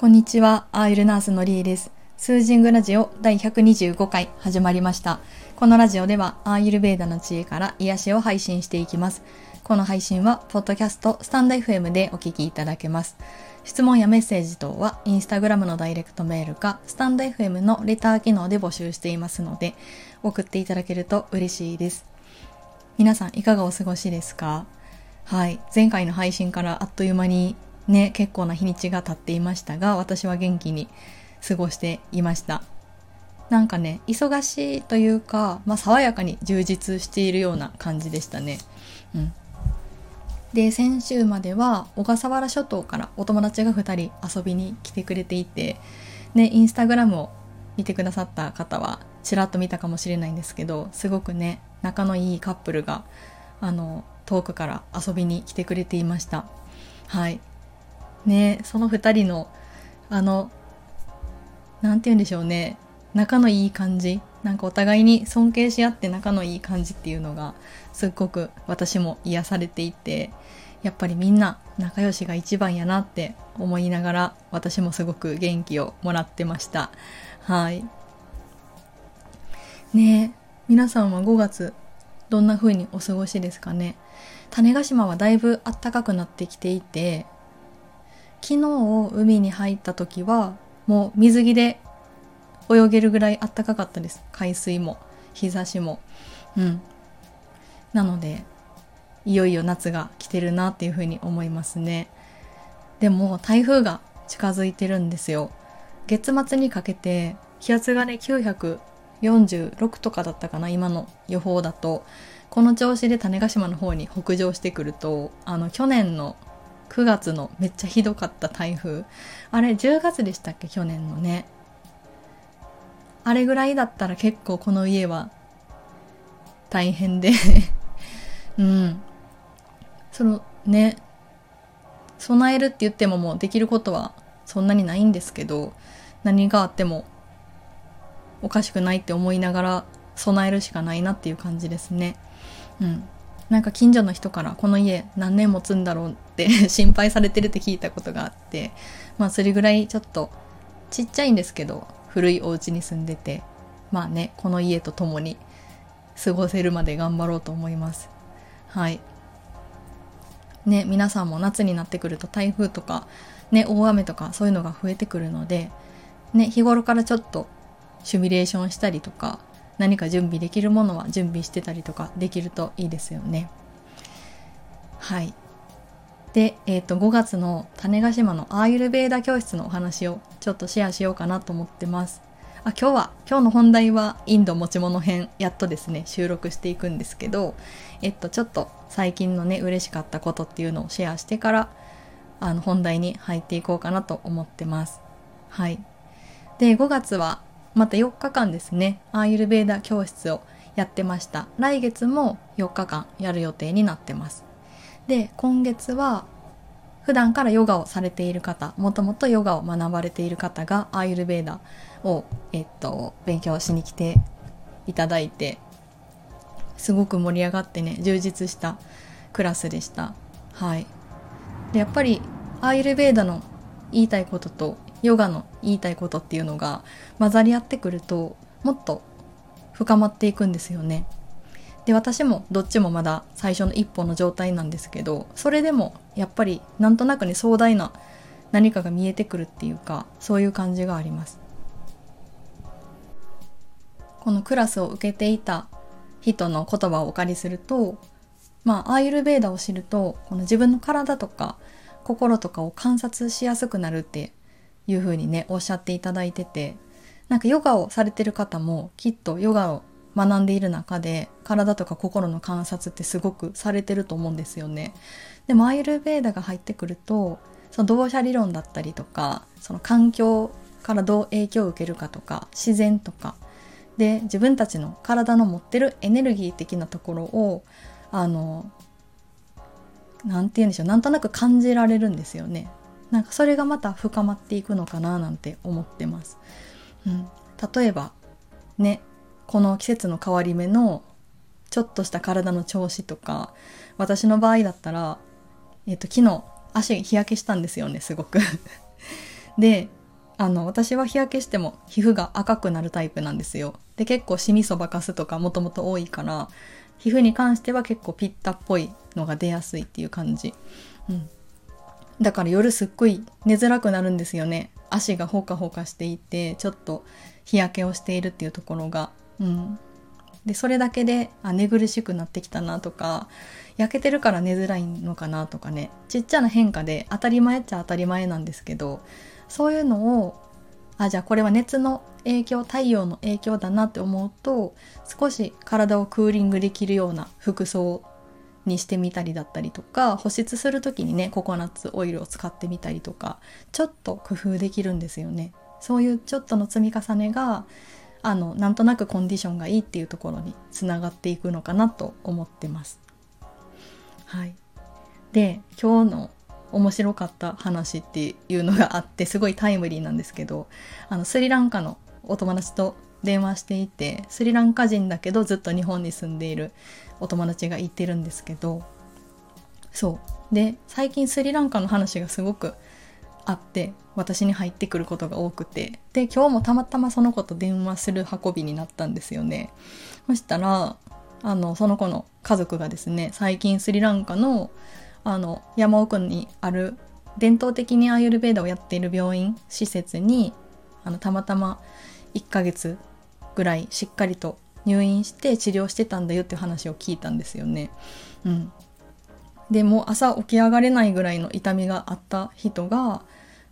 こんにちは、アーユルナースのりえです。スージングラジオ第125回始まりました。このラジオではアーユルベーダの知恵から癒しを配信していきます。この配信は、ポッドキャスト、スタンド FM でお聞きいただけます。質問やメッセージ等は、インスタグラムのダイレクトメールか、スタンド FM のレター機能で募集していますので、送っていただけると嬉しいです。皆さん、いかがお過ごしですか？はい。前回の配信からあっという間にね、結構な日にちが経っていましたが、私は元気に過ごしていました。なんかね、忙しいというか、まあ、爽やかに充実しているような感じでしたね。うん。で、先週までは小笠原諸島からお友達が2人遊びに来てくれていて、ね、インスタグラムを見てくださった方はちらっと見たかもしれないんですけど、すごくね、仲のいいカップルが、あの、遠くから遊びに来てくれていました。はい。ねその2人のあの何て言うんでしょうね。仲のいい感じ。なんかお互いに尊敬し合って仲のいい感じっていうのがすっごく私も癒されていてやっぱりみんな仲良しが一番やなって思いながら私もすごく元気をもらってました。はい。ね皆さんは5月どんな風にお過ごしですかね。種子島はだいぶ暖かくなってきていて昨日海に入った時はもう水着で泳げるぐらいあったかかったです。海水も。日差しも。うん。なのでいよいよ夏が来てるなっていうふうに思いますね。でも台風が近づいてるんですよ。月末にかけて気圧がね946とかだったかな今の予報だと。この調子で種子島の方に北上してくるとあの去年の9月のめっちゃひどかった台風。あれ10月でしたっけ？去年のね。あれぐらいだったら結構この家は大変で。うん。そのね。備えるって言ってももうできることはそんなにないんですけど何があってもおかしくないって思いながら備えるしかないなっていう感じですね。うん。なんか近所の人からこの家何年持つんだろうって 心配されてるって聞いたことがあってまあそれぐらいちょっとちっちゃいんですけど古いお家に住んでてまあねこの家と共に 過ごせるまで頑張ろうと思います。はい。ね皆さんも夏になってくると台風とかね大雨とかそういうのが増えてくるのでね日頃からちょっとシミュレーションしたりとか何か準備できるものは準備してたりとかできるといいですよね。はい。で、え、ー、と、5月の種子島のアーユルベーダ教室のお話をちょっとシェアしようかなと思ってます。あ今日は、今日の本題はインド持ち物編、やっとですね、収録していくんですけど、えっと、ちょっと最近のね、嬉しかったことっていうのをシェアしてから、あの、本題に入っていこうかなと思ってます。はい。で、5月は、また4日間ですね、アーユルベーダ教室をやってました。来月も4日間やる予定になってます。で、今月は普段からヨガをされている方、もともとヨガを学ばれている方がアーユルベーダを、えっと、勉強しに来ていただいて、すごく盛り上がってね、充実したクラスでした。はい。で、やっぱりアーユルベーダの言いたいこととヨガの言いたいことっていうのが混ざり合ってくるともっと深まっていくんですよね。で私もどっちもまだ最初の一歩の状態なんですけどそれでもやっぱりなんとなくね壮大な何かが見えてくるっていうかそういう感じがあります。このクラスを受けていた人の言葉をお借りするとまあアーユルベーダを知るとこの自分の体とか心とかを観察しやすくなるっていう風にねおっしゃっていただいててなんかヨガをされてる方もきっとヨガを学んでいる中で体とか心の観察ってすごくされてると思うんですよね。でもアイルベーダが入ってくるとその同社理論だったりとかその環境からどう影響を受けるかとか自然とかで自分たちの体の持ってるエネルギー的なところをあの何て言うんでしょうなんとなく感じられるんですよね。なんかそれがまた深まっていくのかななんて思ってます。うん、例えばねこの季節の変わり目のちょっとした体の調子とか私の場合だったら、えーと、昨日足日焼けしたんですよねすごく。であの私は日焼けしても皮膚が赤くなるタイプなんですよ。で結構シミそばかすとかもともと多いから皮膚に関しては結構ピッタっぽいのが出やすいっていう感じ、うん、だから夜すっごい寝づらくなるんですよね。足がほかほかしていてちょっと日焼けをしているっていうところが、うん、でそれだけであ寝苦しくなってきたなとか焼けてるから寝づらいのかなとかね。ちっちゃな変化で当たり前っちゃ当たり前なんですけどそういうのをあじゃあこれは熱の影響太陽の影響だなって思うと少し体をクーリングできるような服装にしてみたりだったりとか保湿する時にねココナッツオイルを使ってみたりとかちょっと工夫できるんですよね。そういうちょっとの積み重ねがあのなんとなくコンディションがいいっていうところにつながっていくのかなと思ってます。はい。で今日の面白かった話っていうのがあってすごいタイムリーなんですけどあのスリランカのお友達と電話していてスリランカ人だけどずっと日本に住んでいるお友達が言ってるんですけどそう。で最近スリランカの話がすごくあって私に入ってくることが多くて。で今日もたまたまその子と電話する運びになったんですよね。そしたらあのその子の家族がですね最近スリランカのあの山奥にある伝統的にアーユルベーダをやっている病院施設にあのたまたま1ヶ月ぐらいしっかりと入院して治療してたんだよっていう話を聞いたんですよね。うん、でも朝起き上がれないぐらいの痛みがあった人が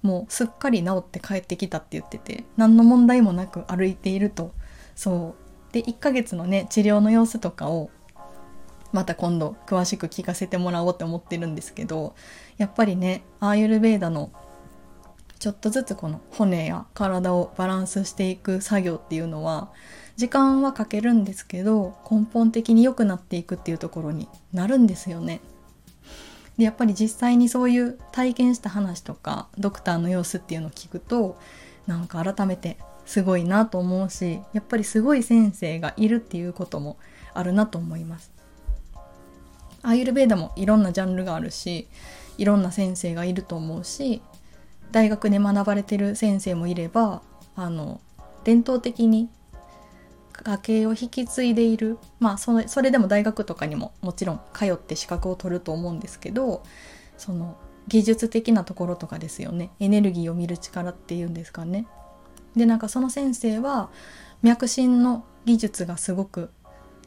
もうすっかり治って帰ってきたって言ってて何の問題もなく歩いていると。そう。で1ヶ月のね治療の様子とかをまた今度詳しく聞かせてもらおうって思ってるんですけどやっぱりねアーユルベーダのちょっとずつこの骨や体をバランスしていく作業っていうのは時間はかけるんですけど根本的に良くなっていくっていうところになるんですよね。でやっぱり実際にそういう体験した話とかドクターの様子っていうのを聞くとなんか改めてすごいなと思うしやっぱりすごい先生がいるっていうこともあるなと思います。アーユルベーダもいろんなジャンルがあるしいろんな先生がいると思うし大学で学ばれてる先生もいればあの伝統的に家系を引き継いでいるまあそれそれでも大学とかにももちろん通って資格を取ると思うんですけどその技術的なところとかですよねエネルギーを見る力っていうんですかね。でなんかその先生は脈診の技術がすごく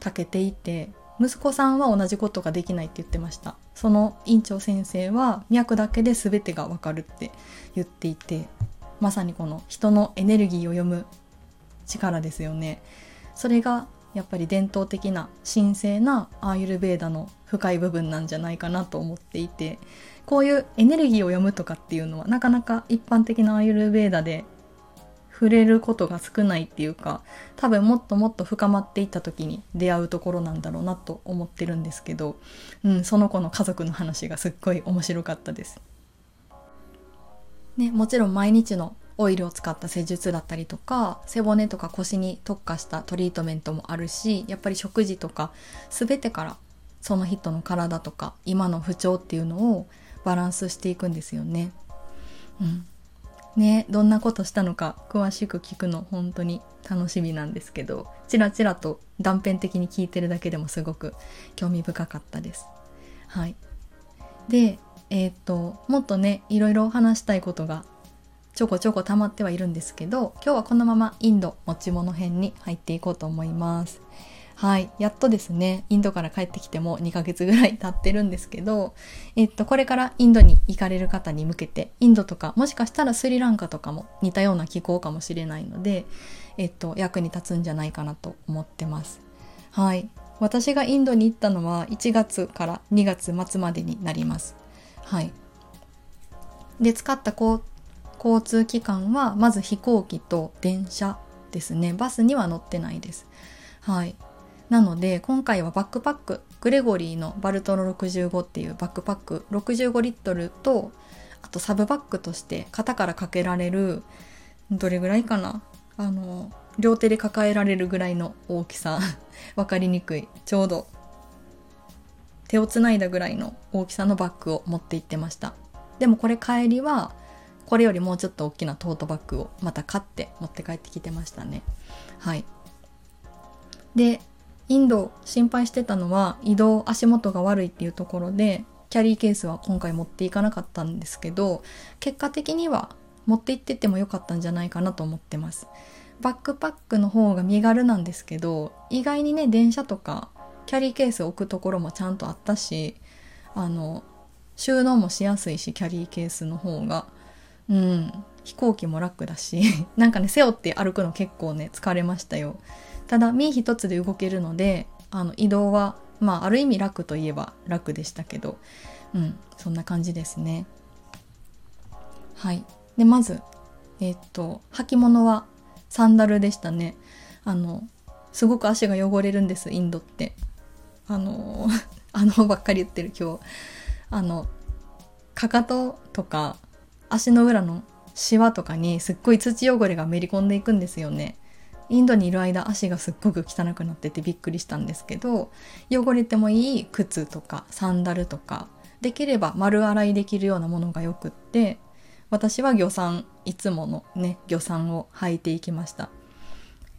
長けていて息子さんは同じことができないって言ってました。その院長先生は脈だけで全てがわかるって言っていてまさにこの人のエネルギーを読む力ですよね。それがやっぱり伝統的な神聖なアーユルベーダの深い部分なんじゃないかなと思っていてこういうエネルギーを読むとかっていうのはなかなか一般的なアーユルベーダで触れることが少ないっていうか多分もっともっと深まっていった時に出会うところなんだろうなと思ってるんですけど、うん、その子の家族の話がすっごい面白かったです。ね、もちろん毎日のオイルを使った施術だったりとか背骨とか腰に特化したトリートメントもあるしやっぱり食事とか全てからその人の体とか今の不調っていうのをバランスしていくんですよね。うん、ねどんなことしたのか詳しく聞くの本当に楽しみなんですけどちらちらと断片的に聞いてるだけでもすごく興味深かったです。はい、でえっ、ともっとねいろいろ話したいことがちょこちょこ溜まってはいるんですけど今日はこのままインド持ち物編に入っていこうと思います。はい。やっとですね、インドから帰ってきても2ヶ月ぐらい経ってるんですけど、えっと、これからインドに行かれる方に向けて、インドとか、もしかしたらスリランカとかも似たような気候かもしれないので、えっと、役に立つんじゃないかなと思ってます。はい。私がインドに行ったのは1月から2月末までになります。はい。で、使った交通機関は、まず飛行機と電車ですね。バスには乗ってないです。はい。なので今回はバックパックグレゴリーのバルトロ65っていうバックパック65リットルとあとサブバッグとして肩からかけられるどれぐらいかな？あの両手で抱えられるぐらいの大きさ。分かりにくい。ちょうど手をつないだぐらいの大きさのバッグを持って行ってました。でもこれ帰りはこれよりもうちょっと大きなトートバッグをまた買って持って帰ってきてましたね。はい。でインド心配してたのは移動足元が悪いっていうところでキャリーケースは今回持っていかなかったんですけど結果的には持って行っててもよかったんじゃないかなと思ってます。バックパックの方が身軽なんですけど意外にね電車とかキャリーケース置くところもちゃんとあったしあの収納もしやすいしキャリーケースの方が。うん。飛行機も楽だし。なんかね背負って歩くの結構ね疲れましたよ。ただ身一つで動けるのであの移動はまあある意味楽といえば楽でしたけどうんそんな感じですね。はい。でまずえー、っと履物はサンダルでしたね。あのすごく足が汚れるんですインドって。あの あのばっかり言ってる今日。あのかかととか足の裏のシワとかにすっごい土汚れがめり込んでいくんですよね。インドにいる間足がすっごく汚くなっててびっくりしたんですけど汚れてもいい靴とかサンダルとかできれば丸洗いできるようなものがよくって私は魚山いつものね魚山を履いていきました。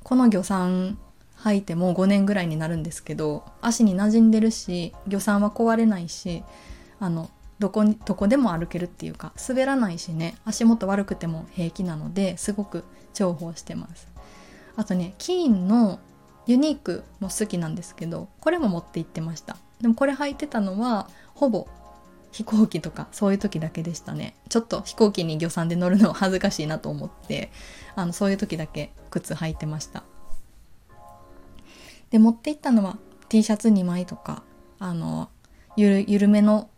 この魚山履いてもう5年ぐらいになるんですけど足に馴染んでるし魚山は壊れないしあのどこにどこでも歩けるっていうか滑らないしね足元悪くても平気なのですごく重宝してます。あとねキーンのユニークも好きなんですけどこれも持って行ってました。でもこれ履いてたのはほぼ飛行機とかそういう時だけでしたね。ちょっと飛行機に魚山で乗るのは恥ずかしいなと思ってあのそういう時だけ靴履いてました。で持って行ったのは T シャツ2枚とかあのゆる緩めの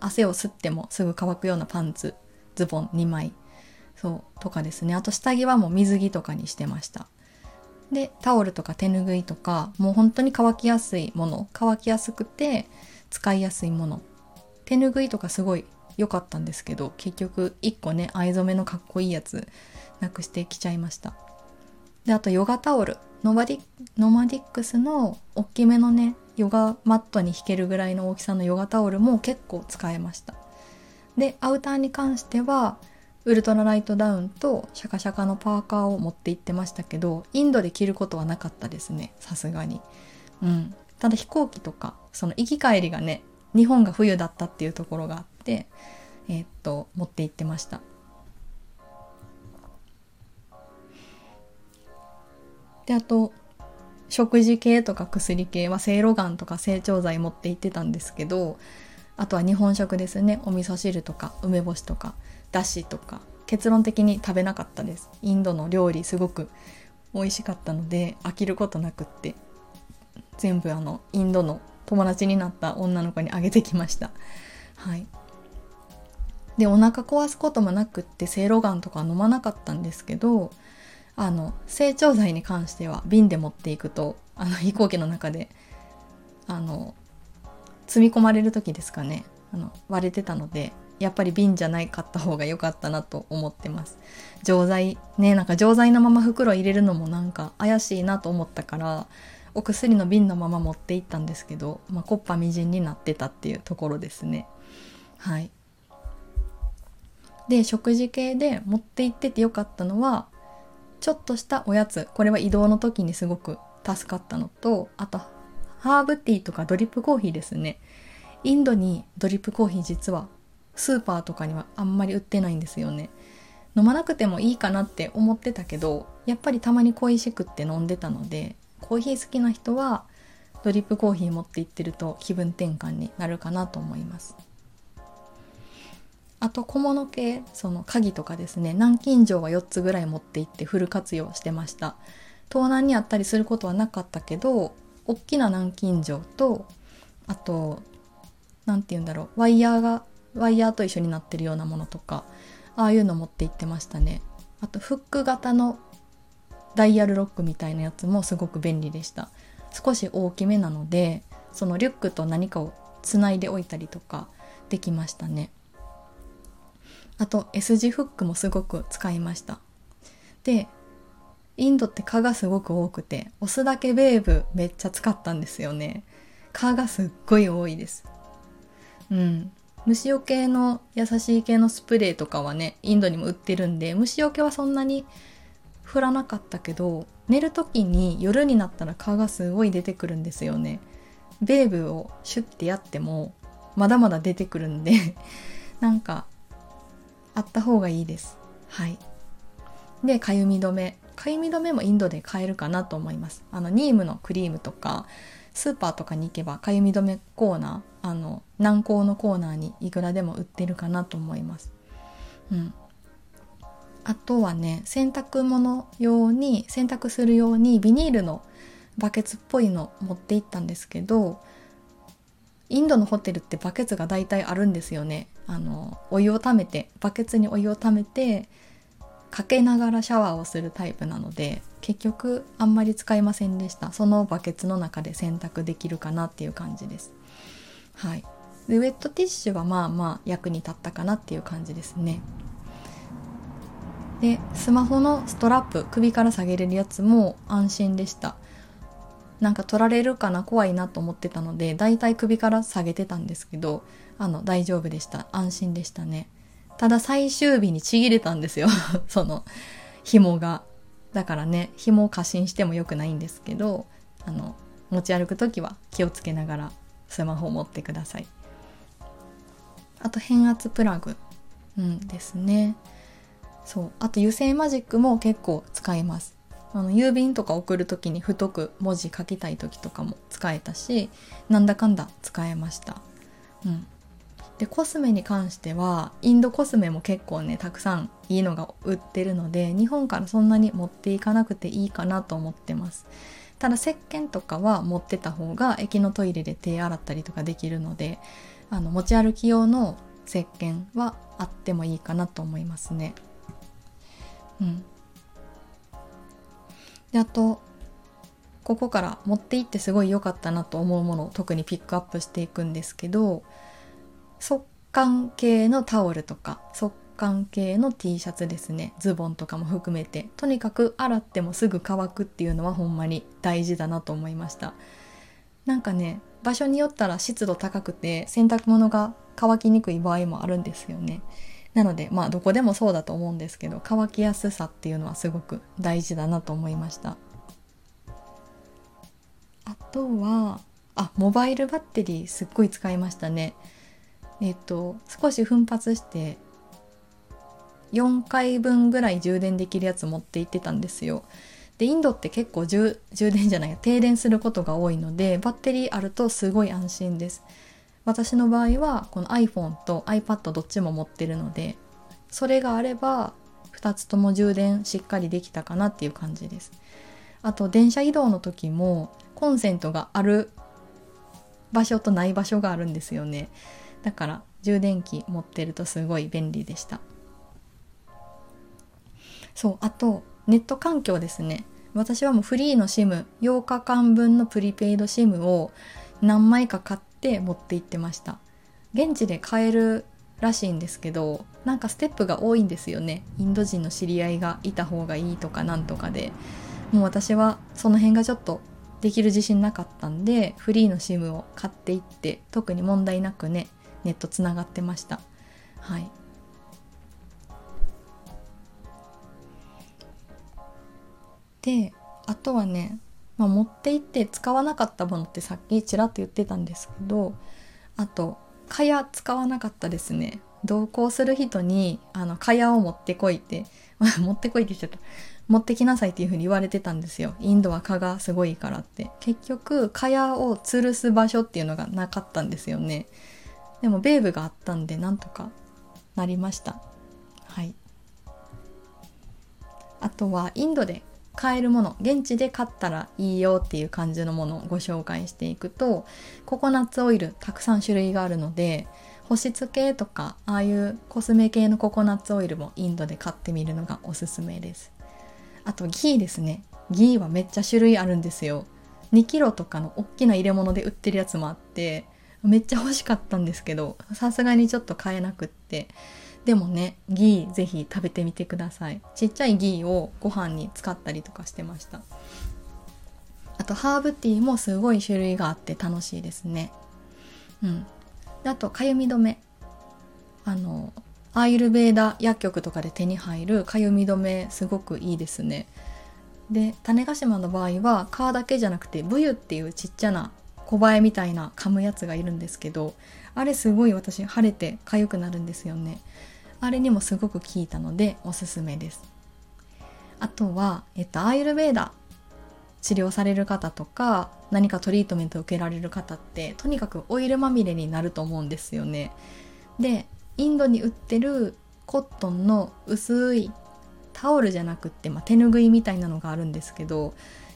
汗を吸ってもすぐ乾くようなパンツズボン2枚。そうとかですね。あと下着はもう水着とかにしてました。でタオルとか手ぬぐいとかもう本当に乾きやすいもの乾きやすくて使いやすいもの。手ぬぐいとかすごい良かったんですけど結局1個ね藍染めのかっこいいやつなくしてきちゃいました。であとヨガタオル。ノマディノマディックスの大きめのねヨガマットに引けるぐらいの大きさのヨガタオルも結構使えました。でアウターに関してはウルトラライトダウンとシャカシャカのパーカーを持って行ってましたけどインドで着ることはなかったですねさすがに。うん。ただ飛行機とかその行き帰りがね日本が冬だったっていうところがあってえー、っと持って行ってました。であと食事系とか薬系はせいろがんとか成長剤持って行ってたんですけどあとは日本食ですね。お味噌汁とか梅干しとか。だしとか結論的に食べなかったです。インドの料理すごく美味しかったので飽きることなくって全部あのインドの友達になった女の子にあげてきました。はい。でお腹壊すこともなくってせいろがんとか飲まなかったんですけどあの成長剤に関しては瓶で持っていくとあの飛行機の中であの積み込まれる時ですかね。あの割れてたのでやっぱり瓶じゃないかった方が良かったなと思ってます。錠剤ねなんか錠剤のまま袋入れるのもなんか怪しいなと思ったからお薬の瓶のまま持って行ったんですけど、まあ、コッパみじんになってたっていうところですね。はい。で食事系で持って行っててよかったのはちょっとしたおやつこれは移動の時にすごく助かったのとあとハーブティーとかドリップコーヒーですね。インドにドリップコーヒー実はスーパーとかにはあんまり売ってないんですよね。飲まなくてもいいかなって思ってたけどやっぱりたまに恋しくって飲んでたのでコーヒー好きな人はドリップコーヒー持って行ってると気分転換になるかなと思います。あと小物系その鍵とかですね南京錠は4つぐらい持って行ってフル活用してました。盗難にあったりすることはなかったけど大きな南京錠とあと何て言うんだろうワイヤーがワイヤーと一緒になってるようなものとかああいうの持って行ってましたね。あとフック型のダイヤルロックみたいなやつもすごく便利でした。少し大きめなのでそのリュックと何かをつないでおいたりとかできましたね。あと S 字フックもすごく使いました。でインドって蚊がすごく多くて押すだけベーブめっちゃ使ったんですよね。蚊がすっごい多いです。うん。虫除けの優しい系のスプレーとかはねインドにも売ってるんで虫除けはそんなに降らなかったけど寝る時に夜になったら蚊がすごい出てくるんですよね。ベーブをシュッてやってもまだまだ出てくるんで なんかあった方がいいです。はい。でかゆみ止め。かゆみ止めもインドで買えるかなと思います。あのニームのクリームとかスーパーとかに行けばかゆみ止めコーナーあの軟膏のコーナーにいくらでも売ってるかなと思います。うん。あとはね洗濯物用に洗濯するようにビニールのバケツっぽいの持って行ったんですけどインドのホテルってバケツが大体あるんですよね。あのお湯をためてバケツにお湯をためてかけながらシャワーをするタイプなので結局あんまり使いませんでした。そのバケツの中で洗濯できるかなっていう感じです。はい。でウェットティッシュはまあまあ役に立ったかなっていう感じですね。でスマホのストラップ首から下げれるやつも安心でした。なんか取られるかな怖いなと思ってたのでだいたい首から下げてたんですけどあの大丈夫でした。安心でしたね。ただ最終日にちぎれたんですよ。その紐が。だからね紐を過信しても良くないんですけどあの持ち歩く時は気をつけながらスマホを持ってください。あと変圧プラグ、うん、ですね。そう。あと油性マジックも結構使います。あの郵便とか送る時に太く文字書きたい時とかも使えたしなんだかんだ使えました。うん。でコスメに関してはインドコスメも結構ねたくさんいいのが売ってるので日本からそんなに持っていかなくていいかなと思ってます。ただ石鹸とかは持ってた方が駅のトイレで手洗ったりとかできるのであの持ち歩き用の石鹸はあってもいいかなと思いますね。うん。であとここから持って行ってすごい良かったなと思うものを特にピックアップしていくんですけど速乾系のタオルとか速乾系の T シャツですね。ズボンとかも含めて。とにかく洗ってもすぐ乾くっていうのはほんまに大事だなと思いました。なんかね場所によったら湿度高くて洗濯物が乾きにくい場合もあるんですよね。なのでまあどこでもそうだと思うんですけど乾きやすさっていうのはすごく大事だなと思いました。あとはあモバイルバッテリーすっごい使いましたね。えっと少し奮発して4回分ぐらい充電できるやつ持って行ってたんですよ。でインドって結構充電じゃない停電することが多いのでバッテリーあるとすごい安心です。私の場合はこの iPhone と iPad どっちも持ってるのでそれがあれば2つとも充電しっかりできたかなっていう感じです。あと電車移動の時もコンセントがある場所とない場所があるんですよね。だから充電器持ってるとすごい便利でした。そうあとネット環境ですね。私はもうフリーの SIM8 日間分のプリペイド SIM を何枚か買って持って行ってました。現地で買えるらしいんですけどなんかステップが多いんですよね。インド人の知り合いがいた方がいいとかなんとかで。もう私はその辺がちょっとできる自信なかったんでフリーの SIM を買っていって特に問題なくねネットつながってました。はい。であとはね、まあ、持って行って使わなかったものってさっきちらっと言ってたんですけどあと蚊帳使わなかったですね。同行する人にあの蚊帳を持ってこいって 持ってこいって言っちゃった。持ってきなさいっていう風に言われてたんですよ。インドは蚊がすごいからって。結局蚊帳を吊るす場所っていうのがなかったんですよね。でもベーブがあったんでなんとかなりました。はい。あとはインドで買えるもの現地で買ったらいいよっていう感じのものをご紹介していくとココナッツオイルたくさん種類があるので保湿系とかああいうコスメ系のココナッツオイルもインドで買ってみるのがおすすめです。あとギーですね。ギーはめっちゃ種類あるんですよ。2キロとかの大きな入れ物で売ってるやつもあってめっちゃ欲しかったんですけどさすがにちょっと買えなくってでもねギーぜひ食べてみてください。ちっちゃいギーをご飯に使ったりとかしてました。あとハーブティーもすごい種類があって楽しいですね。うん。あとかゆみ止め。あのアイルベーダ薬局とかで手に入るかゆみ止めすごくいいですね。で種子島の場合は皮だけじゃなくてブユっていうちっちゃな小バエみたいな噛むやつがいるんですけどあれすごい私腫れて痒くなるんですよね。あれにもすごく効いたのでおすすめです。あとは、えっと、アイルベーダ治療される方とか何かトリートメントを受けられる方ってとにかくオイルまみれになると思うんですよね。でインドに売ってるコットンの薄いタオルじゃなくって、まあ、手ぬぐいみたいなのがあるんですけど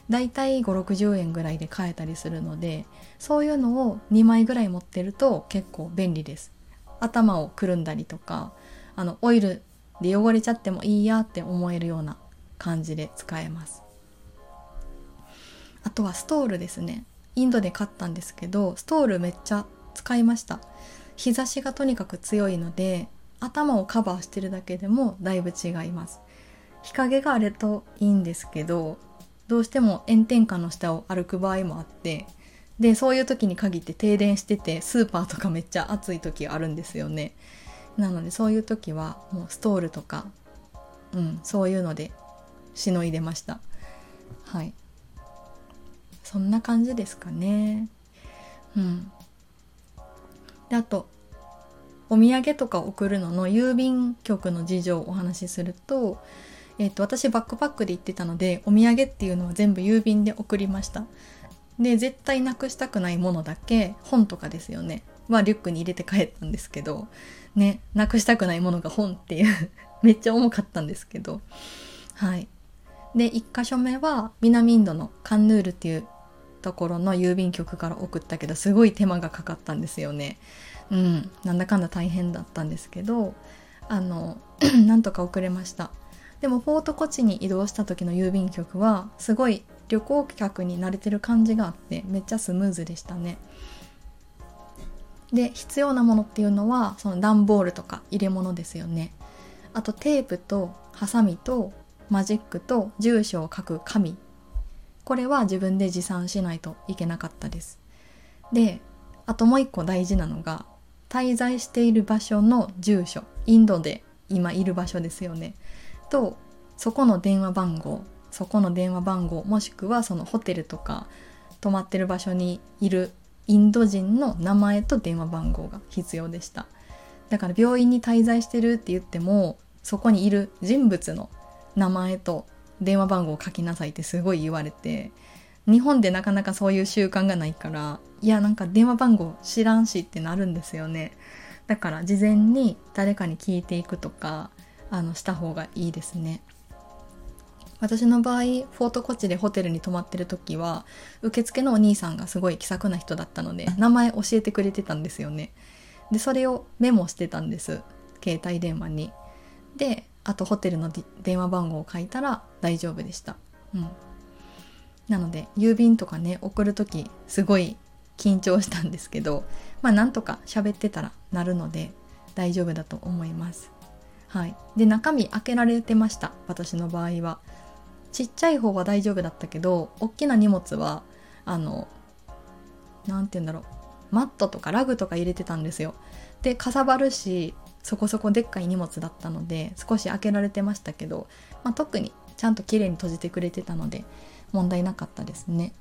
だいたい560円ぐらいで買えたりするのでそういうのを2枚ぐらい持ってると結構便利です。頭をくるんだりとかあのオイルで汚れちゃってもいいやって思えるような感じで使えます。あとはストールですね。インドで買ったんですけどストールめっちゃ使いました。日差しがとにかく強いので頭をカバーしてるだけでもだいぶ違います。日陰があるといいんですけどどうしても炎天下の下を歩く場合もあってでそういう時に限って停電しててスーパーとかめっちゃ暑い時あるんですよね。なのでそういう時はもうストールとかうんそういうのでしのいでましたはいそんな感じですかねうんであとお土産とか送るのの郵便局の事情をお話しするとえっ、と、私バックパックで行ってたので、お土産っていうのは全部郵便で送りました。で、絶対なくしたくないものだけ、本とかですよね。はリュックに入れて帰ったんですけど、ね、なくしたくないものが本っていう めっちゃ重かったんですけど。はい。で、1箇所目は南インドのカンヌールっていうところの郵便局から送ったけど、すごい手間がかかったんですよね。うん、なんだかんだ大変だったんですけど、あの、なんとか送れました。でもフォートコチに移動した時の郵便局はすごい旅行客に慣れてる感じがあってめっちゃスムーズでしたねで必要なものっていうのはその段ボールとか入れ物ですよね。あとテープとハサミとマジックと住所を書く紙。これは自分で持参しないといけなかったです。であともう一個大事なのが滞在している場所の住所。インドで今いる場所ですよね。とそこの電話番号そこの電話番号もしくはそのホテルとか泊まってる場所にいるインド人の名前と電話番号が必要でした。だから病院に滞在してるって言ってもそこにいる人物の名前と電話番号を書きなさいってすごい言われて日本でなかなかそういう習慣がないからいやなんか電話番号知らんしってなるんですよね。だから事前に誰かに聞いていくとかあのした方がいいですね。私の場合フォートコッチでホテルに泊まってる時は受付のお兄さんがすごい気さくな人だったので名前教えてくれてたんですよね。でそれをメモしてたんです。携帯電話に。であとホテルの電話番号を書いたら大丈夫でした。うん。なので郵便とかね送る時すごい緊張したんですけどまあなんとか喋ってたらなるので大丈夫だと思います。はい、で中身開けられてました。私の場合はちっちゃい方は大丈夫だったけど大きな荷物はあの何て言うんだろう。マットとかラグとか入れてたんですよ。でかさばるしそこそこでっかい荷物だったので少し開けられてましたけど、まあ、特にちゃんと綺麗に閉じてくれてたので問題なかったですね。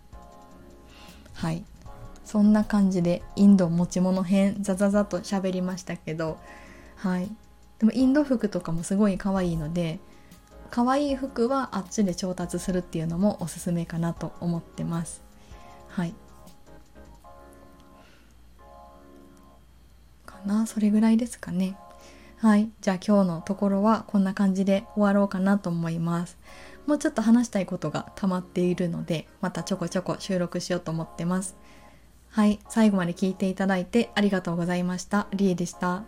はい。そんな感じでインド持ち物編ザザザと喋りましたけどはい。でもインド服とかもすごい可愛いので可愛い服はあっちで調達するっていうのもおすすめかなと思ってます。はい。かな？それぐらいですかね。はい。じゃあ今日のところはこんな感じで終わろうかなと思います。もうちょっと話したいことが溜まっているのでまたちょこちょこ収録しようと思ってます。はい。最後まで聞いていただいてありがとうございました。りえでした。